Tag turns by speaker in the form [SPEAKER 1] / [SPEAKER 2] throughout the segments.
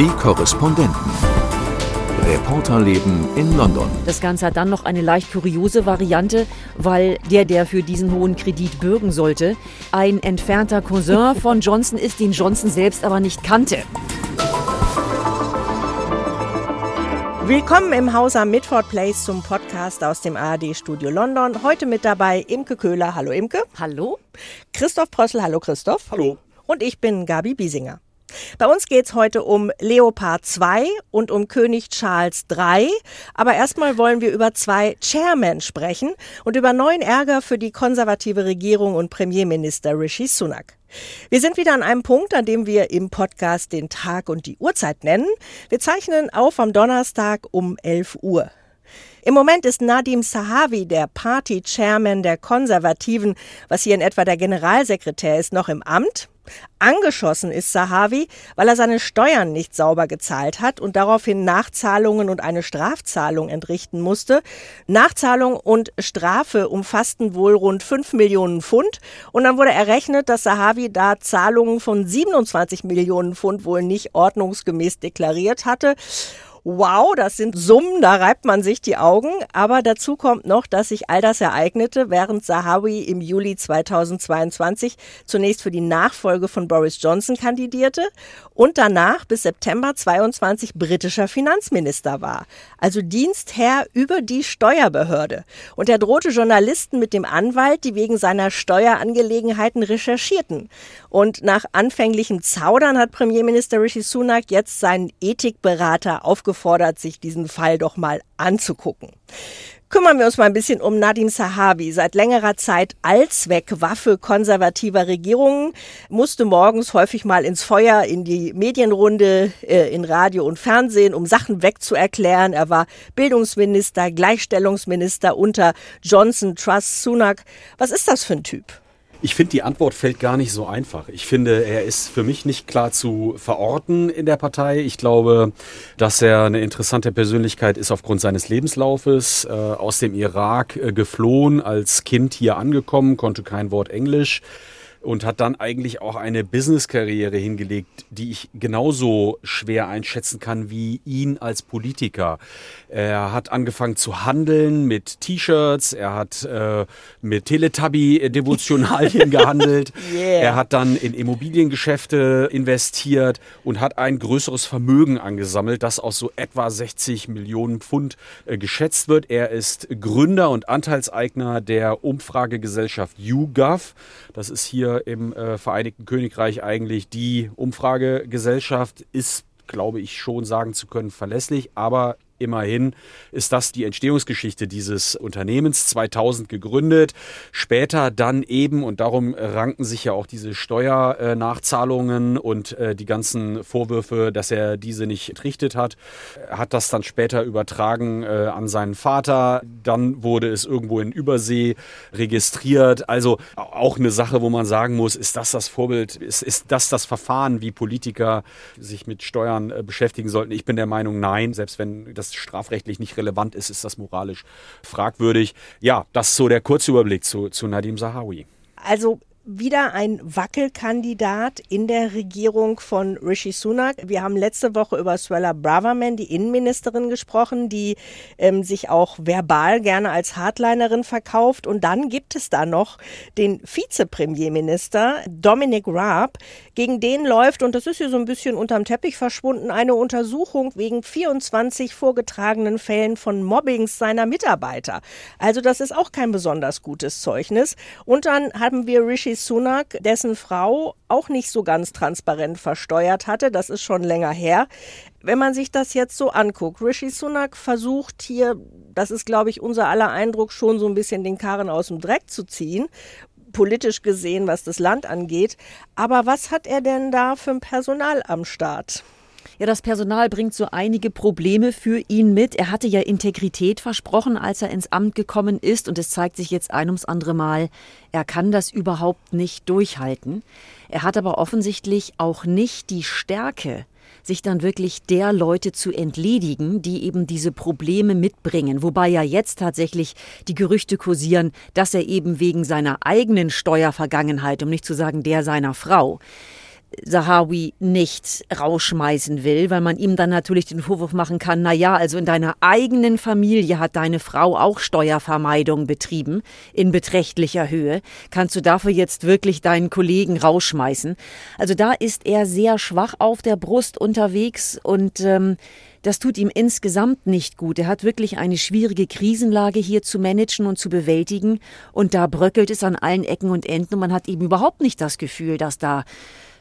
[SPEAKER 1] Die Korrespondenten. Reporterleben in London.
[SPEAKER 2] Das Ganze hat dann noch eine leicht kuriose Variante, weil der, der für diesen hohen Kredit bürgen sollte, ein entfernter Cousin von Johnson ist, den Johnson selbst aber nicht kannte.
[SPEAKER 3] Willkommen im Haus am Midford Place zum Podcast aus dem ARD-Studio London. Heute mit dabei Imke Köhler. Hallo Imke.
[SPEAKER 2] Hallo.
[SPEAKER 3] Christoph Prössel. Hallo Christoph.
[SPEAKER 4] Hallo.
[SPEAKER 3] Und ich bin Gabi Biesinger. Bei uns geht's heute um Leopard 2 und um König Charles III. Aber erstmal wollen wir über zwei Chairmen sprechen und über neuen Ärger für die konservative Regierung und Premierminister Rishi Sunak. Wir sind wieder an einem Punkt, an dem wir im Podcast den Tag und die Uhrzeit nennen. Wir zeichnen auf am Donnerstag um 11 Uhr. Im Moment ist Nadim Sahavi, der Party-Chairman der Konservativen, was hier in etwa der Generalsekretär ist, noch im Amt. Angeschossen ist Sahavi, weil er seine Steuern nicht sauber gezahlt hat und daraufhin Nachzahlungen und eine Strafzahlung entrichten musste. Nachzahlung und Strafe umfassten wohl rund 5 Millionen Pfund und dann wurde errechnet, dass Sahavi da Zahlungen von 27 Millionen Pfund wohl nicht ordnungsgemäß deklariert hatte. Wow, das sind Summen, da reibt man sich die Augen. Aber dazu kommt noch, dass sich all das ereignete, während Sahawi im Juli 2022 zunächst für die Nachfolge von Boris Johnson kandidierte und danach bis September 22 britischer Finanzminister war. Also Dienstherr über die Steuerbehörde. Und er drohte Journalisten mit dem Anwalt, die wegen seiner Steuerangelegenheiten recherchierten. Und nach anfänglichem Zaudern hat Premierminister Rishi Sunak jetzt seinen Ethikberater aufgerufen aufgefordert, sich diesen Fall doch mal anzugucken. Kümmern wir uns mal ein bisschen um Nadim Sahabi. Seit längerer Zeit Allzweckwaffe konservativer Regierungen, musste morgens häufig mal ins Feuer, in die Medienrunde, äh, in Radio und Fernsehen, um Sachen wegzuerklären. Er war Bildungsminister, Gleichstellungsminister unter Johnson, Truss, Sunak. Was ist das für ein Typ?
[SPEAKER 4] Ich finde, die Antwort fällt gar nicht so einfach. Ich finde, er ist für mich nicht klar zu verorten in der Partei. Ich glaube, dass er eine interessante Persönlichkeit ist aufgrund seines Lebenslaufes. Äh, aus dem Irak äh, geflohen, als Kind hier angekommen, konnte kein Wort Englisch und hat dann eigentlich auch eine Business-Karriere hingelegt, die ich genauso schwer einschätzen kann wie ihn als Politiker. Er hat angefangen zu handeln mit T-Shirts, er hat äh, mit Teletubby-Devotionalien gehandelt, yeah. er hat dann in Immobiliengeschäfte investiert und hat ein größeres Vermögen angesammelt, das aus so etwa 60 Millionen Pfund äh, geschätzt wird. Er ist Gründer und Anteilseigner der Umfragegesellschaft YouGov. Das ist hier im äh, Vereinigten Königreich eigentlich die Umfragegesellschaft ist, glaube ich, schon sagen zu können, verlässlich, aber Immerhin ist das die Entstehungsgeschichte dieses Unternehmens, 2000 gegründet, später dann eben, und darum ranken sich ja auch diese Steuernachzahlungen und äh, die ganzen Vorwürfe, dass er diese nicht entrichtet hat, hat das dann später übertragen äh, an seinen Vater. Dann wurde es irgendwo in Übersee registriert. Also auch eine Sache, wo man sagen muss, ist das das Vorbild, ist, ist das das Verfahren, wie Politiker sich mit Steuern äh, beschäftigen sollten? Ich bin der Meinung, nein, selbst wenn das strafrechtlich nicht relevant ist, ist das moralisch fragwürdig. Ja, das ist so der Kurzüberblick zu, zu Nadim Zahawi.
[SPEAKER 3] Also wieder ein Wackelkandidat in der Regierung von Rishi Sunak. Wir haben letzte Woche über Swella Braverman, die Innenministerin, gesprochen, die ähm, sich auch verbal gerne als Hardlinerin verkauft. Und dann gibt es da noch den Vizepremierminister Dominic Raab. Gegen den läuft, und das ist hier so ein bisschen unterm Teppich verschwunden, eine Untersuchung wegen 24 vorgetragenen Fällen von Mobbings seiner Mitarbeiter. Also das ist auch kein besonders gutes Zeugnis. Und dann haben wir Rishi Rishi Sunak, dessen Frau auch nicht so ganz transparent versteuert hatte. Das ist schon länger her. Wenn man sich das jetzt so anguckt, Rishi Sunak versucht hier, das ist, glaube ich, unser aller Eindruck, schon so ein bisschen den Karren aus dem Dreck zu ziehen politisch gesehen, was das Land angeht. Aber was hat er denn da für ein Personal am Start?
[SPEAKER 2] Ja, das Personal bringt so einige Probleme für ihn mit. Er hatte ja Integrität versprochen, als er ins Amt gekommen ist. Und es zeigt sich jetzt ein ums andere Mal, er kann das überhaupt nicht durchhalten. Er hat aber offensichtlich auch nicht die Stärke, sich dann wirklich der Leute zu entledigen, die eben diese Probleme mitbringen. Wobei ja jetzt tatsächlich die Gerüchte kursieren, dass er eben wegen seiner eigenen Steuervergangenheit, um nicht zu sagen der seiner Frau, Sahawi nicht rausschmeißen will, weil man ihm dann natürlich den Vorwurf machen kann, na ja, also in deiner eigenen Familie hat deine Frau auch Steuervermeidung betrieben in beträchtlicher Höhe. Kannst du dafür jetzt wirklich deinen Kollegen rausschmeißen? Also da ist er sehr schwach auf der Brust unterwegs und ähm, das tut ihm insgesamt nicht gut. Er hat wirklich eine schwierige Krisenlage hier zu managen und zu bewältigen. Und da bröckelt es an allen Ecken und Enden. Und man hat eben überhaupt nicht das Gefühl, dass da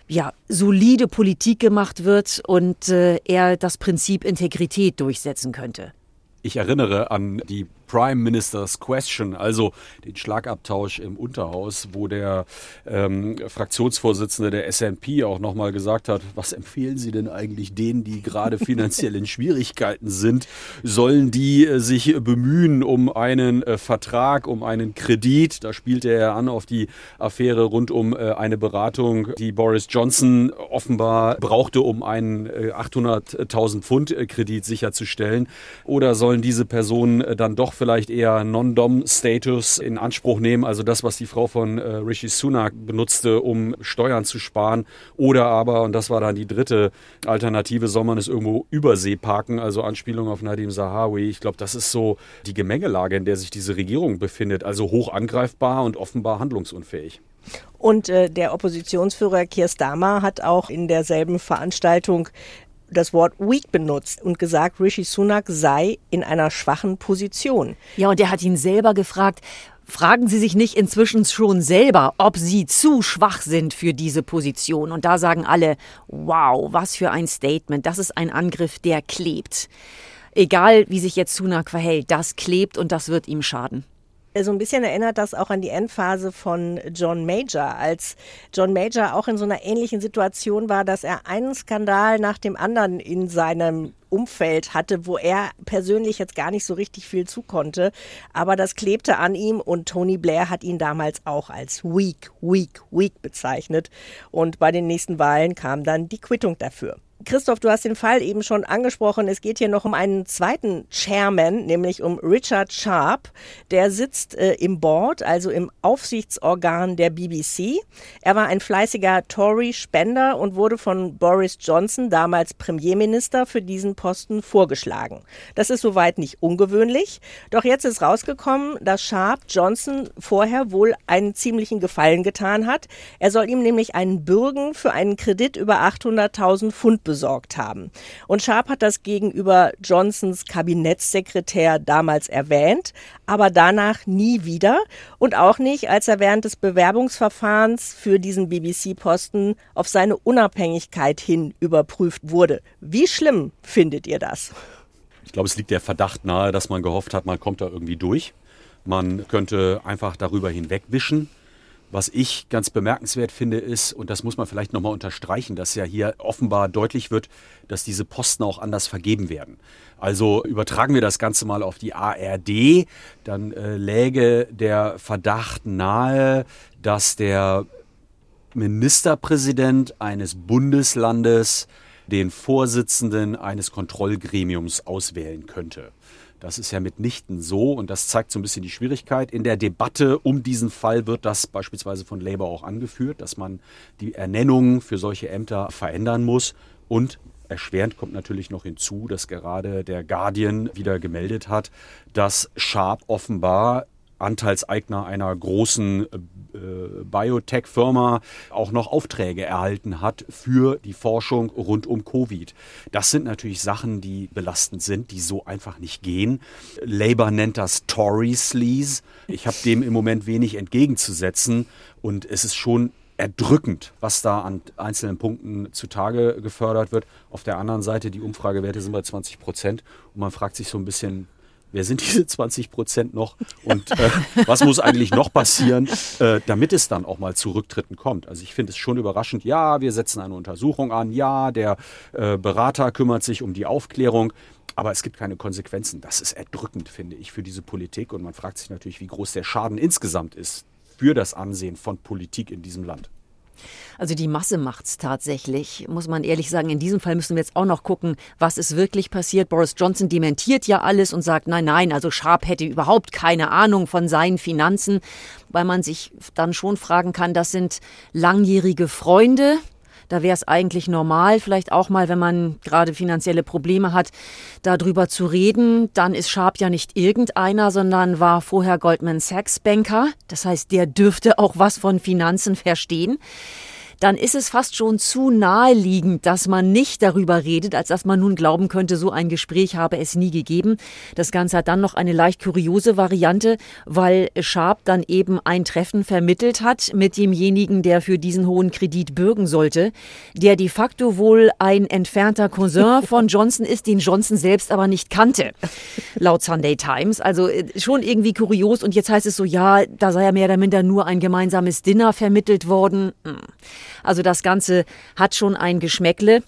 [SPEAKER 2] ja, solide Politik gemacht wird und äh, er das Prinzip Integrität durchsetzen könnte.
[SPEAKER 4] Ich erinnere an die Prime Minister's Question, also den Schlagabtausch im Unterhaus, wo der ähm, Fraktionsvorsitzende der SNP auch nochmal gesagt hat, was empfehlen Sie denn eigentlich denen, die gerade finanziell in Schwierigkeiten sind? Sollen die äh, sich bemühen um einen äh, Vertrag, um einen Kredit? Da spielte er an auf die Affäre rund um äh, eine Beratung, die Boris Johnson offenbar brauchte, um einen 800.000 äh, Pfund äh, Kredit sicherzustellen. Oder sollen diese Personen äh, dann doch vielleicht eher Non-Dom-Status in Anspruch nehmen, also das, was die Frau von äh, Rishi Sunak benutzte, um Steuern zu sparen. Oder aber, und das war dann die dritte Alternative, soll man es irgendwo übersee parken, also Anspielung auf Nadim Zahawi. Ich glaube, das ist so die Gemengelage, in der sich diese Regierung befindet, also hoch angreifbar und offenbar handlungsunfähig.
[SPEAKER 3] Und äh, der Oppositionsführer Keir Starmer hat auch in derselben Veranstaltung das Wort weak benutzt und gesagt, Rishi Sunak sei in einer schwachen Position.
[SPEAKER 2] Ja, und er hat ihn selber gefragt, fragen Sie sich nicht inzwischen schon selber, ob Sie zu schwach sind für diese Position. Und da sagen alle, wow, was für ein Statement, das ist ein Angriff, der klebt. Egal, wie sich jetzt Sunak verhält, das klebt und das wird ihm schaden
[SPEAKER 3] so ein bisschen erinnert das auch an die Endphase von John Major, als John Major auch in so einer ähnlichen Situation war, dass er einen Skandal nach dem anderen in seinem Umfeld hatte, wo er persönlich jetzt gar nicht so richtig viel zukonnte. Aber das klebte an ihm und Tony Blair hat ihn damals auch als weak, weak, weak bezeichnet. Und bei den nächsten Wahlen kam dann die Quittung dafür. Christoph, du hast den Fall eben schon angesprochen. Es geht hier noch um einen zweiten Chairman, nämlich um Richard Sharp. Der sitzt äh, im Board, also im Aufsichtsorgan der BBC. Er war ein fleißiger Tory-Spender und wurde von Boris Johnson, damals Premierminister, für diesen Posten vorgeschlagen. Das ist soweit nicht ungewöhnlich. Doch jetzt ist rausgekommen, dass Sharp Johnson vorher wohl einen ziemlichen Gefallen getan hat. Er soll ihm nämlich einen Bürgen für einen Kredit über 800.000 Pfund besorgt haben. Und Sharp hat das gegenüber Johnsons Kabinettssekretär damals erwähnt, aber danach nie wieder und auch nicht, als er während des Bewerbungsverfahrens für diesen BBC-Posten auf seine Unabhängigkeit hin überprüft wurde. Wie schlimm findet ihr das?
[SPEAKER 4] Ich glaube, es liegt der Verdacht nahe, dass man gehofft hat, man kommt da irgendwie durch. Man könnte einfach darüber hinwegwischen. Was ich ganz bemerkenswert finde, ist, und das muss man vielleicht nochmal unterstreichen, dass ja hier offenbar deutlich wird, dass diese Posten auch anders vergeben werden. Also übertragen wir das Ganze mal auf die ARD, dann äh, läge der Verdacht nahe, dass der Ministerpräsident eines Bundeslandes den Vorsitzenden eines Kontrollgremiums auswählen könnte. Das ist ja mitnichten so und das zeigt so ein bisschen die Schwierigkeit. In der Debatte um diesen Fall wird das beispielsweise von Labour auch angeführt, dass man die Ernennung für solche Ämter verändern muss und Erschwerend kommt natürlich noch hinzu, dass gerade der Guardian wieder gemeldet hat, dass Sharp offenbar Anteilseigner einer großen Biotech-Firma auch noch Aufträge erhalten hat für die Forschung rund um Covid. Das sind natürlich Sachen, die belastend sind, die so einfach nicht gehen. Labour nennt das Tory Sleaze. Ich habe dem im Moment wenig entgegenzusetzen und es ist schon erdrückend, was da an einzelnen Punkten zutage gefördert wird. Auf der anderen Seite, die Umfragewerte sind bei 20 Prozent und man fragt sich so ein bisschen, wer sind diese 20 Prozent noch und äh, was muss eigentlich noch passieren, äh, damit es dann auch mal zu Rücktritten kommt. Also ich finde es schon überraschend, ja, wir setzen eine Untersuchung an, ja, der äh, Berater kümmert sich um die Aufklärung, aber es gibt keine Konsequenzen. Das ist erdrückend, finde ich, für diese Politik und man fragt sich natürlich, wie groß der Schaden insgesamt ist für das Ansehen von Politik in diesem Land.
[SPEAKER 2] Also die Masse macht es tatsächlich, muss man ehrlich sagen. In diesem Fall müssen wir jetzt auch noch gucken, was ist wirklich passiert. Boris Johnson dementiert ja alles und sagt, nein, nein, also Sharp hätte überhaupt keine Ahnung von seinen Finanzen, weil man sich dann schon fragen kann, das sind langjährige Freunde. Da wäre es eigentlich normal, vielleicht auch mal, wenn man gerade finanzielle Probleme hat, darüber zu reden. Dann ist Sharp ja nicht irgendeiner, sondern war vorher Goldman Sachs Banker. Das heißt, der dürfte auch was von Finanzen verstehen dann ist es fast schon zu naheliegend, dass man nicht darüber redet, als dass man nun glauben könnte, so ein Gespräch habe es nie gegeben. Das Ganze hat dann noch eine leicht kuriose Variante, weil Sharp dann eben ein Treffen vermittelt hat mit demjenigen, der für diesen hohen Kredit bürgen sollte, der de facto wohl ein entfernter Cousin von Johnson ist, den Johnson selbst aber nicht kannte, laut Sunday Times. Also äh, schon irgendwie kurios und jetzt heißt es so, ja, da sei ja mehr oder minder nur ein gemeinsames Dinner vermittelt worden. Hm. Also das Ganze hat schon ein Geschmäckle.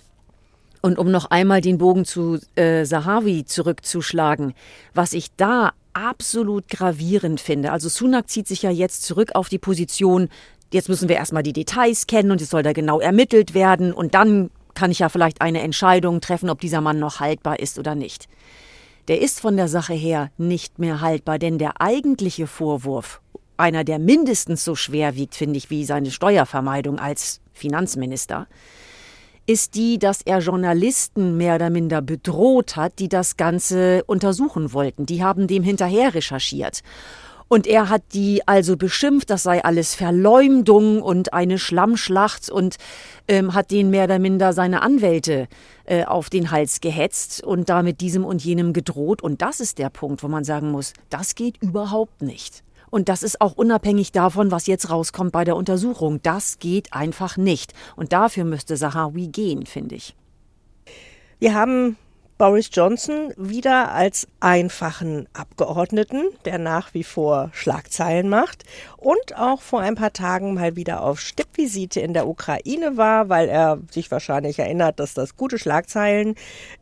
[SPEAKER 2] Und um noch einmal den Bogen zu äh, Sahawi zurückzuschlagen, was ich da absolut gravierend finde. Also Sunak zieht sich ja jetzt zurück auf die Position, jetzt müssen wir erstmal die Details kennen und es soll da genau ermittelt werden und dann kann ich ja vielleicht eine Entscheidung treffen, ob dieser Mann noch haltbar ist oder nicht. Der ist von der Sache her nicht mehr haltbar, denn der eigentliche Vorwurf, einer, der mindestens so schwer wiegt, finde ich, wie seine Steuervermeidung als Finanzminister, ist die, dass er Journalisten mehr oder minder bedroht hat, die das Ganze untersuchen wollten. Die haben dem hinterher recherchiert. Und er hat die also beschimpft, das sei alles Verleumdung und eine Schlammschlacht und ähm, hat denen mehr oder minder seine Anwälte äh, auf den Hals gehetzt und damit diesem und jenem gedroht. Und das ist der Punkt, wo man sagen muss, das geht überhaupt nicht. Und das ist auch unabhängig davon, was jetzt rauskommt bei der Untersuchung. Das geht einfach nicht. Und dafür müsste Sahawi gehen, finde ich.
[SPEAKER 3] Wir haben Boris Johnson wieder als einfachen Abgeordneten, der nach wie vor Schlagzeilen macht und auch vor ein paar Tagen mal wieder auf Stippvisite in der Ukraine war, weil er sich wahrscheinlich erinnert, dass das gute Schlagzeilen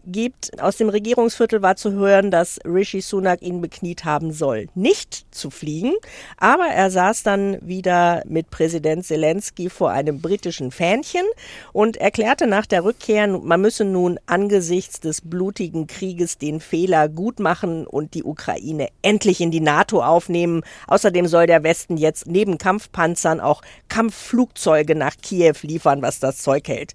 [SPEAKER 3] gibt. Aus dem Regierungsviertel war zu hören, dass Rishi Sunak ihn bekniet haben soll, nicht zu fliegen, aber er saß dann wieder mit Präsident Zelensky vor einem britischen Fähnchen und erklärte nach der Rückkehr, man müsse nun angesichts des Blut blutigen Krieges den Fehler gut machen und die Ukraine endlich in die NATO aufnehmen. Außerdem soll der Westen jetzt neben Kampfpanzern auch Kampfflugzeuge nach Kiew liefern, was das Zeug hält.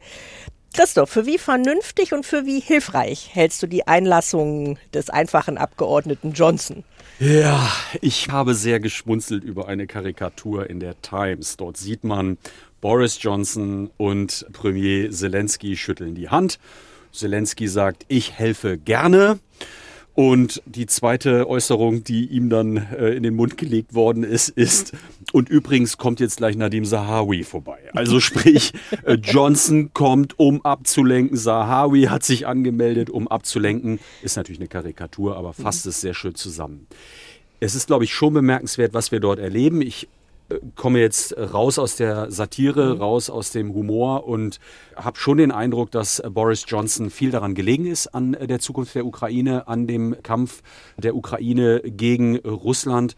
[SPEAKER 3] Christoph, für wie vernünftig und für wie hilfreich hältst du die Einlassung des einfachen Abgeordneten Johnson?
[SPEAKER 4] Ja, ich habe sehr geschmunzelt über eine Karikatur in der Times. Dort sieht man Boris Johnson und Premier Zelensky schütteln die Hand Zelensky sagt, ich helfe gerne. Und die zweite Äußerung, die ihm dann äh, in den Mund gelegt worden ist, ist, und übrigens kommt jetzt gleich Nadim Sahawi vorbei. Also sprich, äh, Johnson kommt, um abzulenken. Sahawi hat sich angemeldet, um abzulenken. Ist natürlich eine Karikatur, aber fasst es sehr schön zusammen. Es ist, glaube ich, schon bemerkenswert, was wir dort erleben. Ich komme jetzt raus aus der Satire, mhm. raus aus dem Humor und habe schon den Eindruck, dass Boris Johnson viel daran gelegen ist an der Zukunft der Ukraine, an dem Kampf der Ukraine gegen Russland.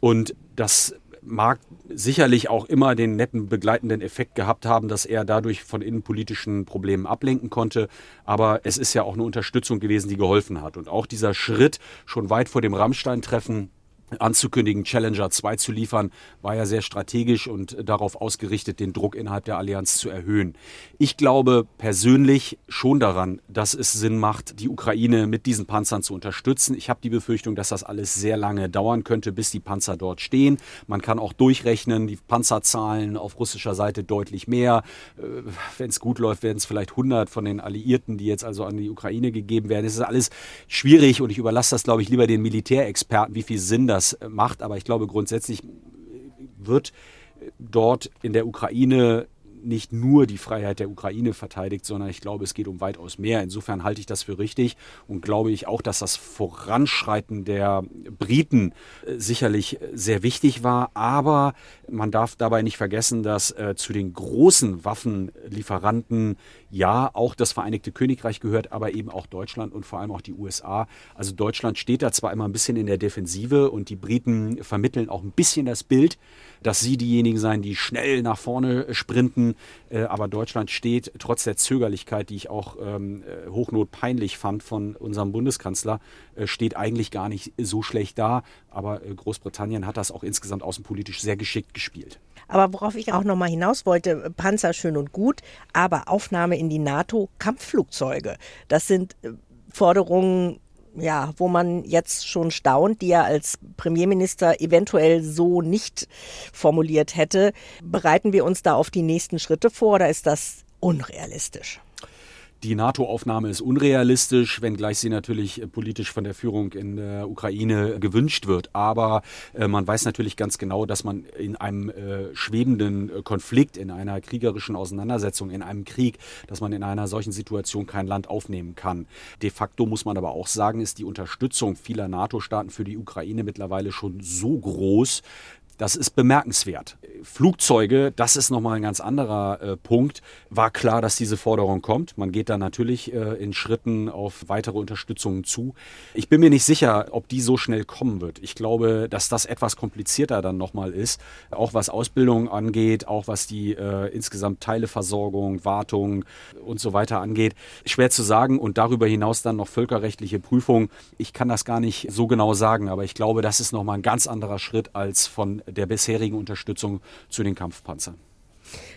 [SPEAKER 4] Und das mag sicherlich auch immer den netten begleitenden Effekt gehabt haben, dass er dadurch von innenpolitischen Problemen ablenken konnte. Aber es ist ja auch eine Unterstützung gewesen, die geholfen hat. Und auch dieser Schritt schon weit vor dem Rammstein-Treffen anzukündigen, Challenger 2 zu liefern, war ja sehr strategisch und darauf ausgerichtet, den Druck innerhalb der Allianz zu erhöhen. Ich glaube persönlich schon daran, dass es Sinn macht, die Ukraine mit diesen Panzern zu unterstützen. Ich habe die Befürchtung, dass das alles sehr lange dauern könnte, bis die Panzer dort stehen. Man kann auch durchrechnen, die Panzerzahlen auf russischer Seite deutlich mehr. Äh, Wenn es gut läuft, werden es vielleicht 100 von den Alliierten, die jetzt also an die Ukraine gegeben werden. Es ist alles schwierig und ich überlasse das, glaube ich, lieber den Militärexperten, wie viel Sinn das das macht. Aber ich glaube, grundsätzlich wird dort in der Ukraine nicht nur die Freiheit der Ukraine verteidigt, sondern ich glaube, es geht um weitaus mehr. Insofern halte ich das für richtig und glaube ich auch, dass das Voranschreiten der Briten äh, sicherlich sehr wichtig war. Aber man darf dabei nicht vergessen, dass äh, zu den großen Waffenlieferanten ja auch das Vereinigte Königreich gehört, aber eben auch Deutschland und vor allem auch die USA. Also Deutschland steht da zwar immer ein bisschen in der Defensive und die Briten vermitteln auch ein bisschen das Bild, dass sie diejenigen seien, die schnell nach vorne sprinten Frieden. Äh, aber Deutschland steht trotz der Zögerlichkeit, die ich auch ähm, äh, hochnotpeinlich fand von unserem Bundeskanzler, äh, steht eigentlich gar nicht so schlecht da. Aber äh, Großbritannien hat das auch insgesamt außenpolitisch sehr geschickt gespielt.
[SPEAKER 3] Aber worauf ich auch noch mal hinaus wollte, Panzer schön und gut, aber Aufnahme in die NATO, Kampfflugzeuge, das sind äh, Forderungen, ja, wo man jetzt schon staunt, die er als Premierminister eventuell so nicht formuliert hätte. Bereiten wir uns da auf die nächsten Schritte vor oder ist das unrealistisch?
[SPEAKER 4] Die NATO-Aufnahme ist unrealistisch, wenngleich sie natürlich äh, politisch von der Führung in der Ukraine gewünscht wird. Aber äh, man weiß natürlich ganz genau, dass man in einem äh, schwebenden Konflikt, in einer kriegerischen Auseinandersetzung, in einem Krieg, dass man in einer solchen Situation kein Land aufnehmen kann. De facto muss man aber auch sagen, ist die Unterstützung vieler NATO-Staaten für die Ukraine mittlerweile schon so groß, das ist bemerkenswert. Flugzeuge, das ist nochmal ein ganz anderer äh, Punkt. War klar, dass diese Forderung kommt. Man geht da natürlich äh, in Schritten auf weitere Unterstützungen zu. Ich bin mir nicht sicher, ob die so schnell kommen wird. Ich glaube, dass das etwas komplizierter dann nochmal ist. Auch was Ausbildung angeht, auch was die äh, insgesamt Teileversorgung, Wartung und so weiter angeht. Schwer zu sagen und darüber hinaus dann noch völkerrechtliche Prüfung. Ich kann das gar nicht so genau sagen, aber ich glaube, das ist nochmal ein ganz anderer Schritt als von der bisherigen Unterstützung zu den Kampfpanzern.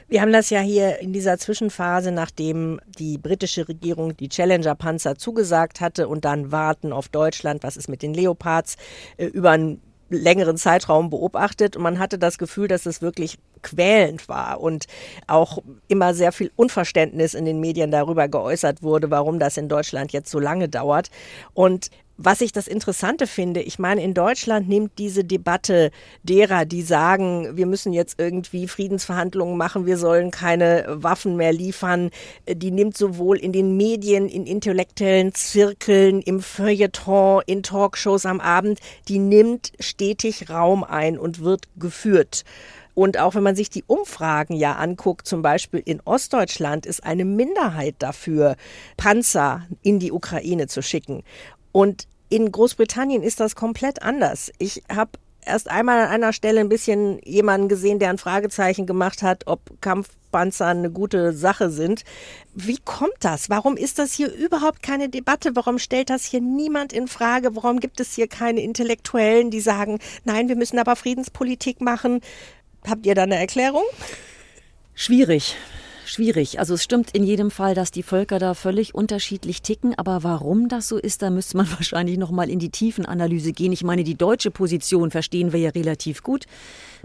[SPEAKER 3] Wir haben das ja hier in dieser Zwischenphase, nachdem die britische Regierung die Challenger-Panzer zugesagt hatte und dann warten auf Deutschland, was ist mit den Leopards, äh, über einen längeren Zeitraum beobachtet und man hatte das Gefühl, dass es wirklich quälend war und auch immer sehr viel Unverständnis in den Medien darüber geäußert wurde, warum das in Deutschland jetzt so lange dauert. Und was ich das Interessante finde, ich meine, in Deutschland nimmt diese Debatte derer, die sagen, wir müssen jetzt irgendwie Friedensverhandlungen machen, wir sollen keine Waffen mehr liefern, die nimmt sowohl in den Medien, in intellektuellen Zirkeln, im Feuilleton, in Talkshows am Abend, die nimmt stetig Raum ein und wird geführt. Und auch wenn man sich die Umfragen ja anguckt, zum Beispiel in Ostdeutschland ist eine Minderheit dafür, Panzer in die Ukraine zu schicken. Und in Großbritannien ist das komplett anders. Ich habe erst einmal an einer Stelle ein bisschen jemanden gesehen, der ein Fragezeichen gemacht hat, ob Kampfpanzer eine gute Sache sind. Wie kommt das? Warum ist das hier überhaupt keine Debatte? Warum stellt das hier niemand in Frage? Warum gibt es hier keine Intellektuellen, die sagen, nein, wir müssen aber Friedenspolitik machen? Habt ihr da eine Erklärung?
[SPEAKER 2] Schwierig schwierig. Also es stimmt in jedem Fall, dass die Völker da völlig unterschiedlich ticken, aber warum das so ist, da müsste man wahrscheinlich noch mal in die Tiefenanalyse gehen. Ich meine, die deutsche Position verstehen wir ja relativ gut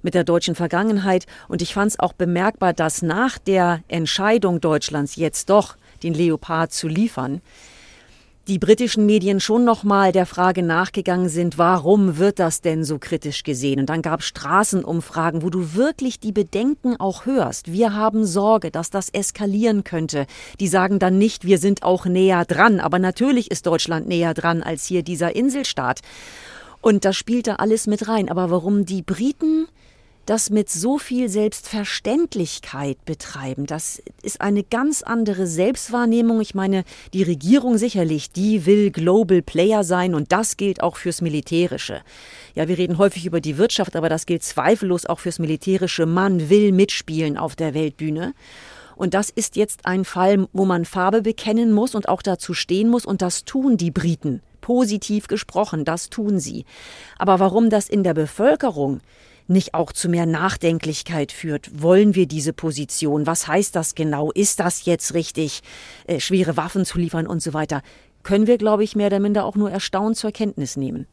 [SPEAKER 2] mit der deutschen Vergangenheit und ich fand es auch bemerkbar, dass nach der Entscheidung Deutschlands jetzt doch den Leopard zu liefern, die britischen Medien schon nochmal der Frage nachgegangen sind, warum wird das denn so kritisch gesehen? Und dann gab Straßenumfragen, wo du wirklich die Bedenken auch hörst. Wir haben Sorge, dass das eskalieren könnte. Die sagen dann nicht, wir sind auch näher dran. Aber natürlich ist Deutschland näher dran als hier dieser Inselstaat. Und das spielt da alles mit rein. Aber warum die Briten das mit so viel Selbstverständlichkeit betreiben. Das ist eine ganz andere Selbstwahrnehmung. Ich meine, die Regierung sicherlich, die will Global Player sein und das gilt auch fürs Militärische. Ja, wir reden häufig über die Wirtschaft, aber das gilt zweifellos auch fürs Militärische. Man will mitspielen auf der Weltbühne. Und das ist jetzt ein Fall, wo man Farbe bekennen muss und auch dazu stehen muss. Und das tun die Briten. Positiv gesprochen, das tun sie. Aber warum das in der Bevölkerung nicht auch zu mehr Nachdenklichkeit führt. Wollen wir diese Position? Was heißt das genau? Ist das jetzt richtig, äh, schwere Waffen zu liefern und so weiter? Können wir, glaube ich, mehr oder minder auch nur erstaunt zur Kenntnis nehmen.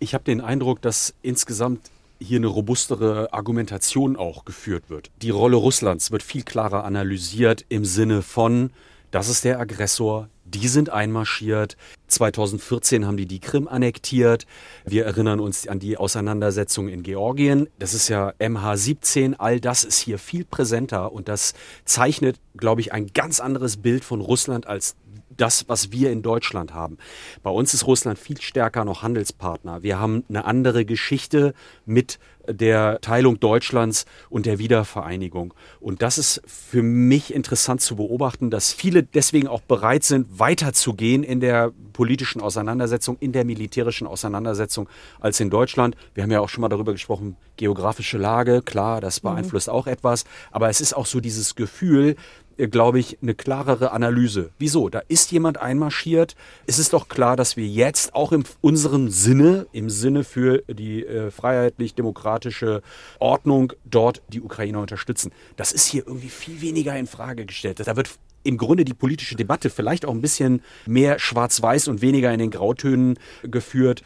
[SPEAKER 4] Ich habe den Eindruck, dass insgesamt hier eine robustere Argumentation auch geführt wird. Die Rolle Russlands wird viel klarer analysiert im Sinne von, das ist der Aggressor, die sind einmarschiert. 2014 haben die die Krim annektiert. Wir erinnern uns an die Auseinandersetzung in Georgien. Das ist ja MH17. All das ist hier viel präsenter und das zeichnet, glaube ich, ein ganz anderes Bild von Russland als das, was wir in Deutschland haben. Bei uns ist Russland viel stärker noch Handelspartner. Wir haben eine andere Geschichte mit der Teilung Deutschlands und der Wiedervereinigung. Und das ist für mich interessant zu beobachten, dass viele deswegen auch bereit sind, weiterzugehen in der politischen Auseinandersetzung, in der militärischen Auseinandersetzung als in Deutschland. Wir haben ja auch schon mal darüber gesprochen, geografische Lage, klar, das beeinflusst mhm. auch etwas. Aber es ist auch so dieses Gefühl, glaube ich, eine klarere Analyse. Wieso? Da ist jemand einmarschiert. Es ist doch klar, dass wir jetzt auch in unserem Sinne, im Sinne für die äh, freiheitlich-demokratische Ordnung dort die Ukrainer unterstützen. Das ist hier irgendwie viel weniger in Frage gestellt. Da wird im Grunde die politische Debatte vielleicht auch ein bisschen mehr schwarz-weiß und weniger in den Grautönen geführt.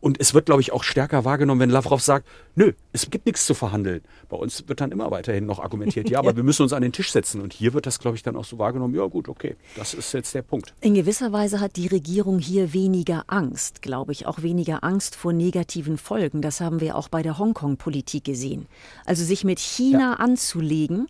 [SPEAKER 4] Und es wird, glaube ich, auch stärker wahrgenommen, wenn Lavrov sagt, nö, es gibt nichts zu verhandeln. Bei uns wird dann immer weiterhin noch argumentiert, ja, aber wir müssen uns an den Tisch setzen. Und hier wird das, glaube ich, dann auch so wahrgenommen, ja gut, okay, das ist jetzt der Punkt.
[SPEAKER 2] In gewisser Weise hat die Regierung hier weniger Angst, glaube ich, auch weniger Angst vor negativen Folgen. Das haben wir auch bei der Hongkong-Politik gesehen. Also sich mit China ja. anzulegen,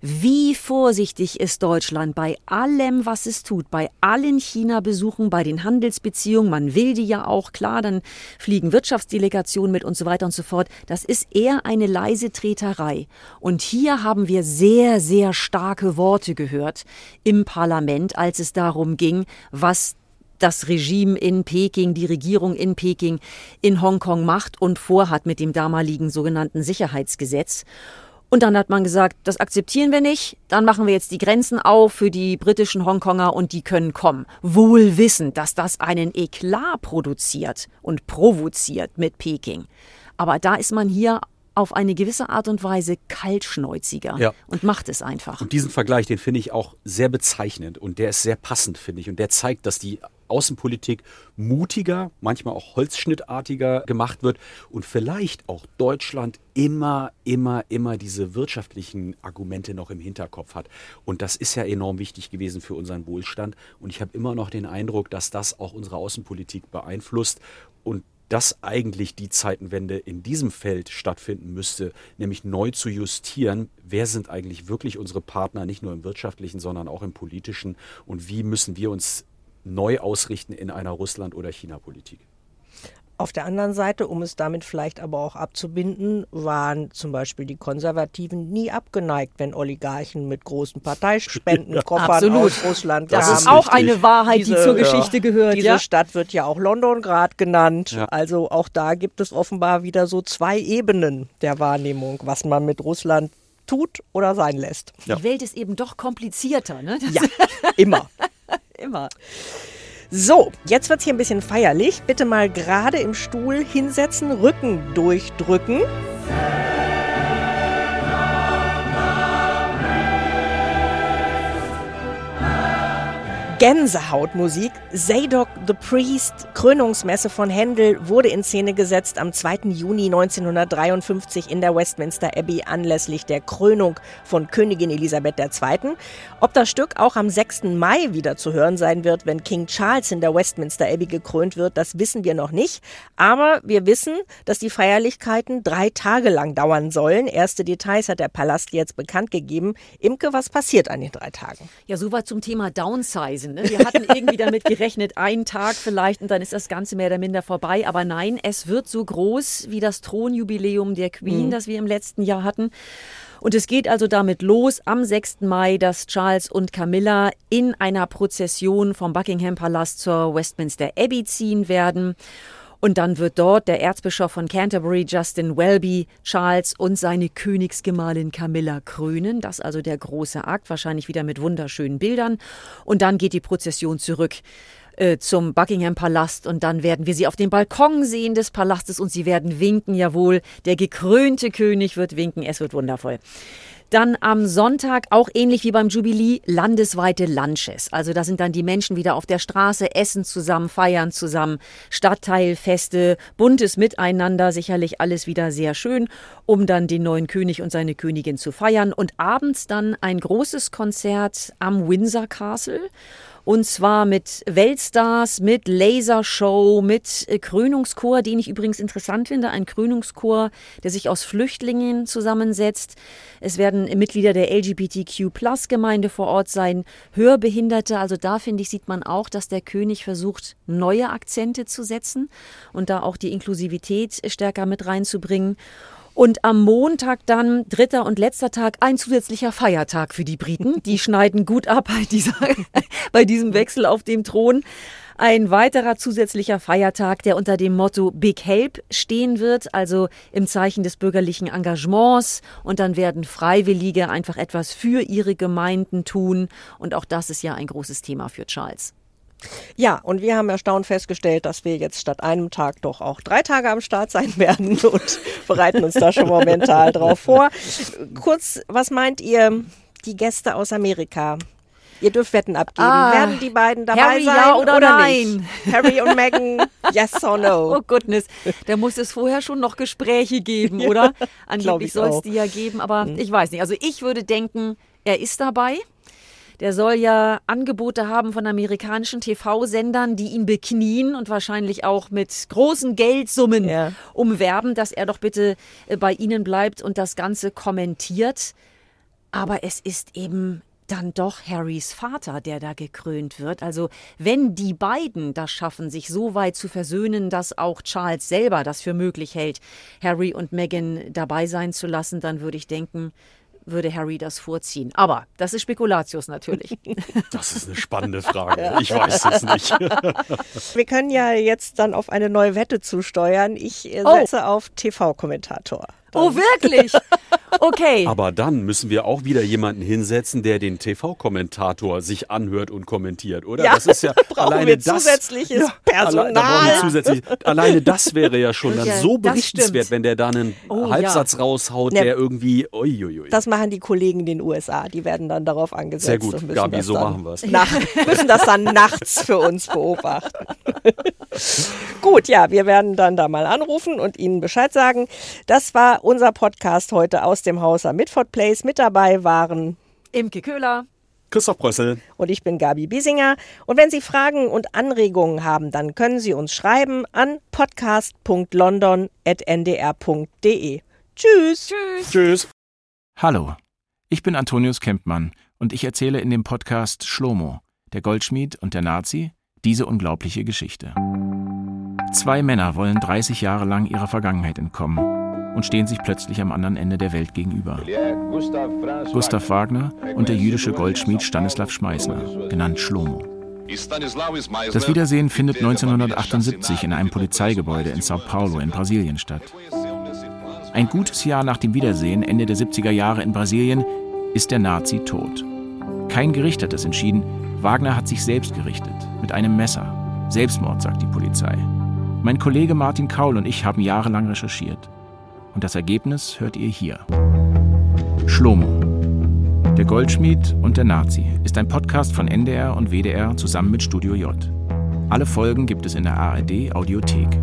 [SPEAKER 2] wie vorsichtig ist Deutschland bei allem, was es tut, bei allen China-Besuchen, bei den Handelsbeziehungen, man will die ja auch, klar, dann fliegen Wirtschaftsdelegationen mit und so weiter und so fort. Das ist eher eine leise Treterei. Und hier haben wir sehr, sehr starke Worte gehört im Parlament, als es darum ging, was das Regime in Peking, die Regierung in Peking in Hongkong macht und vorhat mit dem damaligen sogenannten Sicherheitsgesetz. Und dann hat man gesagt, das akzeptieren wir nicht, dann machen wir jetzt die Grenzen auf für die britischen Hongkonger und die können kommen. Wohl wissend, dass das einen Eklat produziert und provoziert mit Peking. Aber da ist man hier auf eine gewisse Art und Weise kaltschnäuziger ja. und macht es einfach.
[SPEAKER 4] Und diesen Vergleich, den finde ich auch sehr bezeichnend und der ist sehr passend, finde ich. Und der zeigt, dass die Außenpolitik mutiger, manchmal auch holzschnittartiger gemacht wird und vielleicht auch Deutschland immer, immer, immer diese wirtschaftlichen Argumente noch im Hinterkopf hat. Und das ist ja enorm wichtig gewesen für unseren Wohlstand. Und ich habe immer noch den Eindruck, dass das auch unsere Außenpolitik beeinflusst und dass eigentlich die Zeitenwende in diesem Feld stattfinden müsste, nämlich neu zu justieren, wer sind eigentlich wirklich unsere Partner, nicht nur im wirtschaftlichen, sondern auch im politischen und wie müssen wir uns neu ausrichten in einer Russland- oder China-Politik.
[SPEAKER 3] Auf der anderen Seite, um es damit vielleicht aber auch abzubinden, waren zum Beispiel die Konservativen nie abgeneigt, wenn Oligarchen mit großen Parteispendenkoffern ja, aus Russland
[SPEAKER 2] kamen. Das ist auch eine Wahrheit, diese, die zur Geschichte ja, gehört.
[SPEAKER 3] Diese ja? Stadt wird ja auch Londongrad genannt. Also auch da gibt es offenbar wieder so zwei Ebenen der Wahrnehmung, was man mit Russland tut oder sein lässt.
[SPEAKER 2] Die Welt ist eben doch komplizierter, ne?
[SPEAKER 3] Das ja, immer.
[SPEAKER 2] Immer.
[SPEAKER 3] So, jetzt wird es hier ein bisschen feierlich. Bitte mal gerade im Stuhl hinsetzen, Rücken durchdrücken. Gänsehautmusik. Zadok the Priest, Krönungsmesse von Händel, wurde in Szene gesetzt am 2. Juni 1953 in der Westminster Abbey anlässlich der Krönung von Königin Elisabeth II. Ob das Stück auch am 6. Mai wieder zu hören sein wird, wenn King Charles in der Westminster Abbey gekrönt wird, das wissen wir noch nicht. Aber wir wissen, dass die Feierlichkeiten drei Tage lang dauern sollen. Erste Details hat der Palast jetzt bekannt gegeben. Imke, was passiert an den drei Tagen?
[SPEAKER 2] Ja, soweit zum Thema Downsizing gewesen. Ne? Wir hatten irgendwie damit gerechnet, einen Tag vielleicht und dann ist das Ganze mehr oder minder vorbei. Aber nein, es wird so groß wie das Thronjubiläum der Queen, mhm. das wir im letzten Jahr hatten. Und es geht also damit los am 6. Mai, dass Charles und Camilla in einer Prozession vom Buckingham Palast zur Westminster Abbey ziehen werden. Und dann wird dort der Erzbischof von Canterbury, Justin Welby, Charles und seine Königsgemahlin Camilla krönen. Das also der große Akt, wahrscheinlich wieder mit wunderschönen Bildern. Und dann geht die Prozession zurück äh, zum Buckingham Palast und dann werden wir sie auf dem Balkon sehen des Palastes und sie werden winken, jawohl, der gekrönte König wird winken, es wird wundervoll. Dann am Sonntag, auch ähnlich wie beim Jubilee, landesweite Lunches. Also da sind dann die Menschen wieder auf der Straße, essen zusammen, feiern zusammen, Stadtteilfeste, buntes Miteinander, sicherlich alles wieder sehr schön, um dann den neuen König und seine Königin zu feiern. Und abends dann ein großes Konzert am Windsor Castle. Und zwar mit Weltstars, mit Lasershow, mit äh, Krönungschor, den ich übrigens interessant finde. Ein Krönungschor, der sich aus Flüchtlingen zusammensetzt. Es werden Mitglieder der LGBTQ-Plus-Gemeinde vor Ort sein, Hörbehinderte. Also da finde ich, sieht man auch, dass der König versucht, neue Akzente zu setzen und da auch die Inklusivität stärker mit reinzubringen. Und am Montag dann, dritter und letzter Tag, ein zusätzlicher Feiertag für die Briten. Die schneiden gut ab bei, dieser, bei diesem Wechsel auf dem Thron. Ein weiterer zusätzlicher Feiertag, der unter dem Motto Big Help stehen wird, also im Zeichen des bürgerlichen Engagements. Und dann werden Freiwillige einfach etwas für ihre Gemeinden tun. Und auch das ist ja ein großes Thema für Charles.
[SPEAKER 3] Ja, und wir haben erstaunt festgestellt, dass wir jetzt statt einem Tag doch auch drei Tage am Start sein werden und bereiten uns da schon momentan drauf vor. Kurz, was meint ihr, die Gäste aus Amerika? Ihr dürft Wetten abgeben.
[SPEAKER 2] Ah,
[SPEAKER 3] Werden die beiden dabei
[SPEAKER 2] Harry,
[SPEAKER 3] sein
[SPEAKER 2] ja oder nein?
[SPEAKER 3] nicht? Harry und Meghan, yes or no?
[SPEAKER 2] Oh goodness, da muss es vorher schon noch Gespräche geben, oder? Angeblich
[SPEAKER 3] ich
[SPEAKER 2] soll es die ja geben, aber ich weiß nicht. Also ich würde denken, er ist dabei. Der soll ja Angebote haben von amerikanischen TV-Sendern, die ihn beknien und wahrscheinlich auch mit großen Geldsummen
[SPEAKER 3] Ja.
[SPEAKER 2] umwerben, dass er doch bitte äh, bei ihnen bleibt und das Ganze kommentiert. Aber es ist eben dann doch Harrys Vater, der da gekrönt wird. Also wenn die beiden das schaffen, sich so weit zu versöhnen, dass auch Charles selber das für möglich hält, Harry und Meghan dabei sein zu lassen, dann würde ich denken, würde Harry das vorziehen. Aber das ist Spekulatius natürlich.
[SPEAKER 4] Das ist eine spannende Frage. Ich weiß es nicht.
[SPEAKER 3] Wir können ja jetzt dann auf eine neue Wette zusteuern. Ich äh,
[SPEAKER 2] Oh.
[SPEAKER 3] setze auf TV-Kommentator.
[SPEAKER 2] oh, wirklich? Okay.
[SPEAKER 4] Aber dann müssen wir auch wieder jemanden hinsetzen, der den TV-Kommentator sich anhört und kommentiert, oder?
[SPEAKER 3] Ja,
[SPEAKER 4] das ist ja
[SPEAKER 3] brauchen
[SPEAKER 4] alleine
[SPEAKER 3] wir
[SPEAKER 4] das,
[SPEAKER 3] zusätzliches
[SPEAKER 4] Alle, da brauchen wir
[SPEAKER 3] Personal.
[SPEAKER 4] zusätzlich, alleine das wäre ja schon dann
[SPEAKER 2] Ja,
[SPEAKER 4] so berichtenswert, wenn der da einen
[SPEAKER 2] Oh, ja.
[SPEAKER 4] Halbsatz raushaut,
[SPEAKER 3] Ne,
[SPEAKER 4] der irgendwie, uiuiui.
[SPEAKER 3] Das machen die Kollegen in den USA. Die werden dann darauf angesetzt.
[SPEAKER 4] Sehr gut, Gabi, so machen wir's.
[SPEAKER 3] Nach, müssen das dann nachts für uns beobachten. gut, ja, wir werden dann da mal anrufen und Ihnen Bescheid sagen. Das war unser Podcast heute aus dem Haus am Midford Place. Mit dabei waren
[SPEAKER 2] Imke Köhler.
[SPEAKER 4] Christoph Brössel.
[SPEAKER 3] und ich bin Gabi Biesinger. Und wenn Sie Fragen und Anregungen haben, dann können Sie uns schreiben an podcast.london.ndr.de. Tschüss.
[SPEAKER 2] Tschüss.
[SPEAKER 4] Tschüss.
[SPEAKER 5] Hallo, ich bin Antonius Kempmann und ich erzähle in dem Podcast Schlomo, der Goldschmied und der Nazi, diese unglaubliche Geschichte. Zwei Männer wollen 30 Jahre lang ihrer Vergangenheit entkommen und stehen sich plötzlich am anderen Ende der Welt gegenüber. Gustav Wagner und der jüdische Goldschmied Stanislav Schmeißner, genannt Schlomo. Das Wiedersehen findet 1978 in einem Polizeigebäude in Sao Paulo in Brasilien statt. Ein gutes Jahr nach dem Wiedersehen, Ende der 70er Jahre in Brasilien, ist der Nazi tot. Kein Gericht hat es entschieden, Wagner hat sich selbst gerichtet, mit einem Messer. Selbstmord, sagt die Polizei. Mein Kollege Martin Kaul und ich haben jahrelang recherchiert. Und das Ergebnis hört ihr hier. Schlomo. Der Goldschmied und der Nazi ist ein Podcast von NDR und WDR zusammen mit Studio J. Alle Folgen gibt es in der ARD Audiothek.